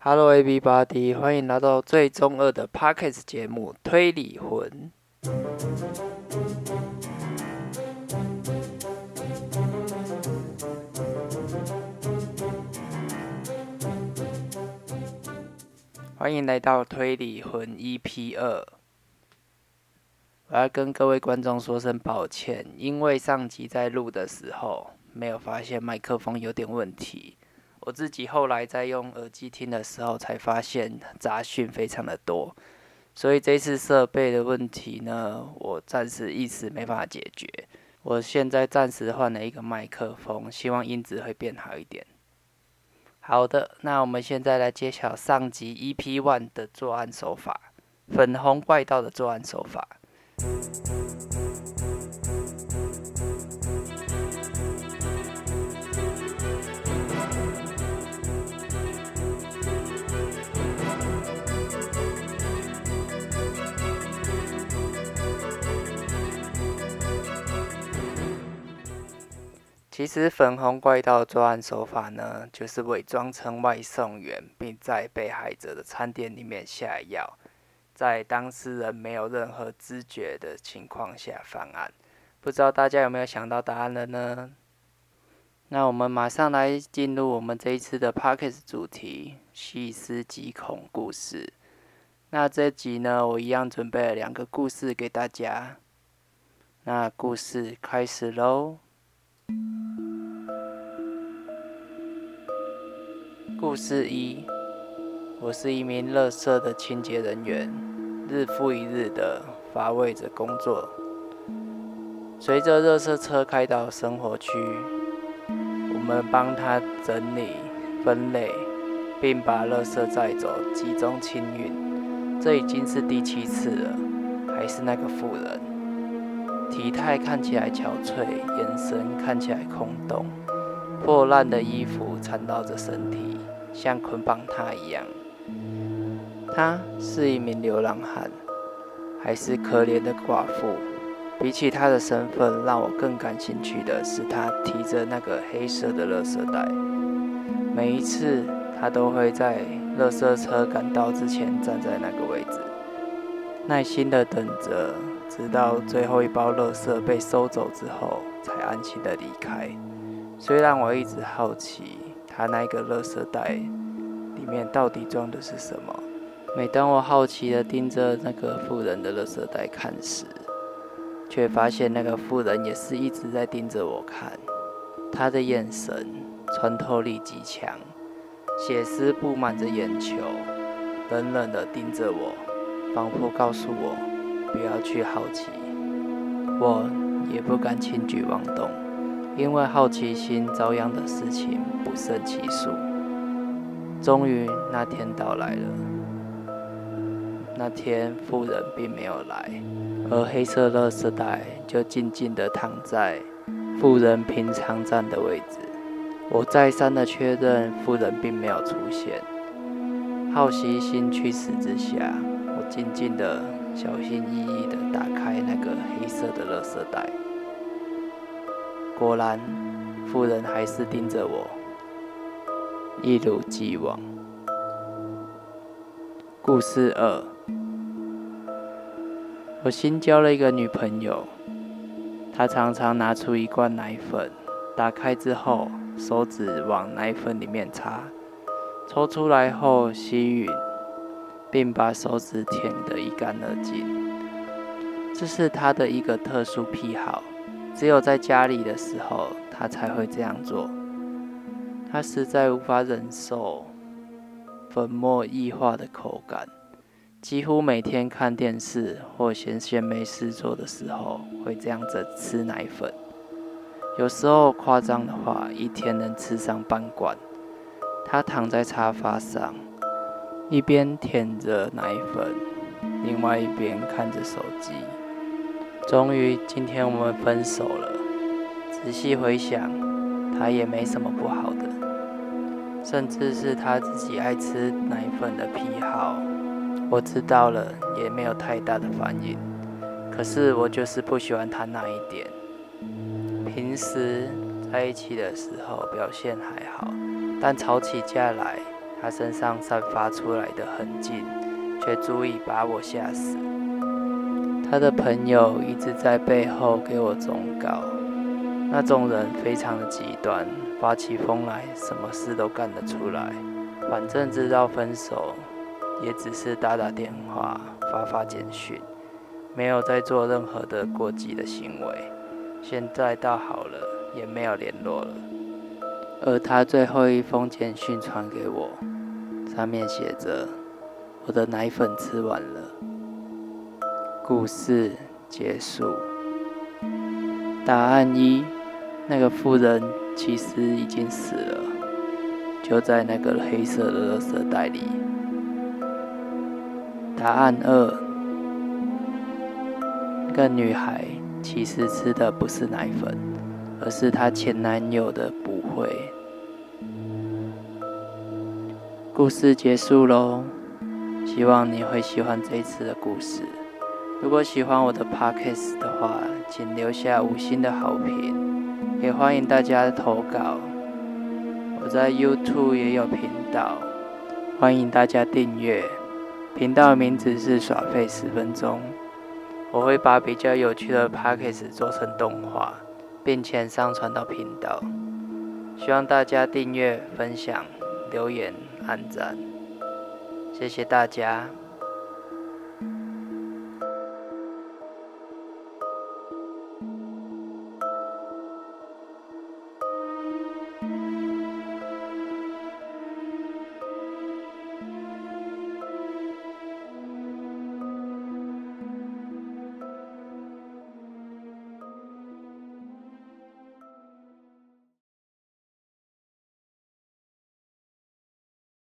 Hello everybody，欢迎来到最中二的 Pockets 节目《推理魂》。欢迎来到《推理魂》EP 二。我要跟各位观众说声抱歉，因为上集在录的时候没有发现麦克风有点问题。我自己后来在用耳机听的时候，才发现杂讯非常的多，所以这次设备的问题呢，我暂时一时没办法解决。我现在暂时换了一个麦克风，希望音质会变好一点。好的，那我们现在来揭晓上集 EP One 的作案手法——粉红怪盗的作案手法。其实粉红怪盗作案手法呢，就是伪装成外送员，并在被害者的餐点里面下药，在当事人没有任何知觉的情况下犯案。不知道大家有没有想到答案了呢？那我们马上来进入我们这一次的 p o c k e t 主题——细思极恐故事。那这集呢，我一样准备了两个故事给大家。那故事开始喽。故事一：我是一名乐色的清洁人员，日复一日的乏味着工作。随着热色车开到生活区，我们帮他整理、分类，并把垃圾载走，集中清运。这已经是第七次了，还是那个妇人，体态看起来憔悴，眼神看起来空洞，破烂的衣服缠绕着身体。像捆绑他一样，他是一名流浪汉，还是可怜的寡妇？比起他的身份，让我更感兴趣的是他提着那个黑色的垃圾袋。每一次，他都会在垃圾车赶到之前站在那个位置，耐心的等着，直到最后一包垃圾被收走之后，才安心的离开。虽然我一直好奇。他那个垃圾袋里面到底装的是什么？每当我好奇的盯着那个妇人的垃圾袋看时，却发现那个妇人也是一直在盯着我看。他的眼神穿透力极强，血丝布满着眼球，冷冷的盯着我，仿佛告诉我不要去好奇。我也不敢轻举妄动。因为好奇心遭殃的事情不胜其数。终于那天到来了。那天富人并没有来，而黑色垃圾袋就静静地躺在富人平常站的位置。我再三的确认富人并没有出现。好奇心驱使之下，我静静的、小心翼翼地打开那个黑色的垃圾袋。果然，妇人还是盯着我，一如既往。故事二：我新交了一个女朋友，她常常拿出一罐奶粉，打开之后，手指往奶粉里面插，抽出来后吸吮，并把手指舔得一干二净。这是他的一个特殊癖好。只有在家里的时候，他才会这样做。他实在无法忍受粉末异化的口感，几乎每天看电视或闲闲没事做的时候，会这样子吃奶粉。有时候夸张的话，一天能吃上半罐。他躺在沙发上，一边舔着奶粉，另外一边看着手机。终于，今天我们分手了。仔细回想，他也没什么不好的，甚至是他自己爱吃奶粉的癖好。我知道了，也没有太大的反应。可是我就是不喜欢他那一点。平时在一起的时候表现还好，但吵起架来，他身上散发出来的痕迹，却足以把我吓死。他的朋友一直在背后给我忠告，那种人非常的极端，发起疯来，什么事都干得出来。反正知道分手，也只是打打电话、发发简讯，没有再做任何的过激的行为。现在倒好了，也没有联络了。而他最后一封简讯传给我，上面写着：“我的奶粉吃完了。”故事结束。答案一：那个妇人其实已经死了，就在那个黑色的垃圾袋里。答案二：那个女孩其实吃的不是奶粉，而是她前男友的骨灰。故事结束喽，希望你会喜欢这一次的故事。如果喜欢我的 podcast 的话，请留下五星的好评，也欢迎大家投稿。我在 YouTube 也有频道，欢迎大家订阅。频道名字是耍废十分钟，我会把比较有趣的 podcast 做成动画，并且上传到频道。希望大家订阅、分享、留言、按赞，谢谢大家。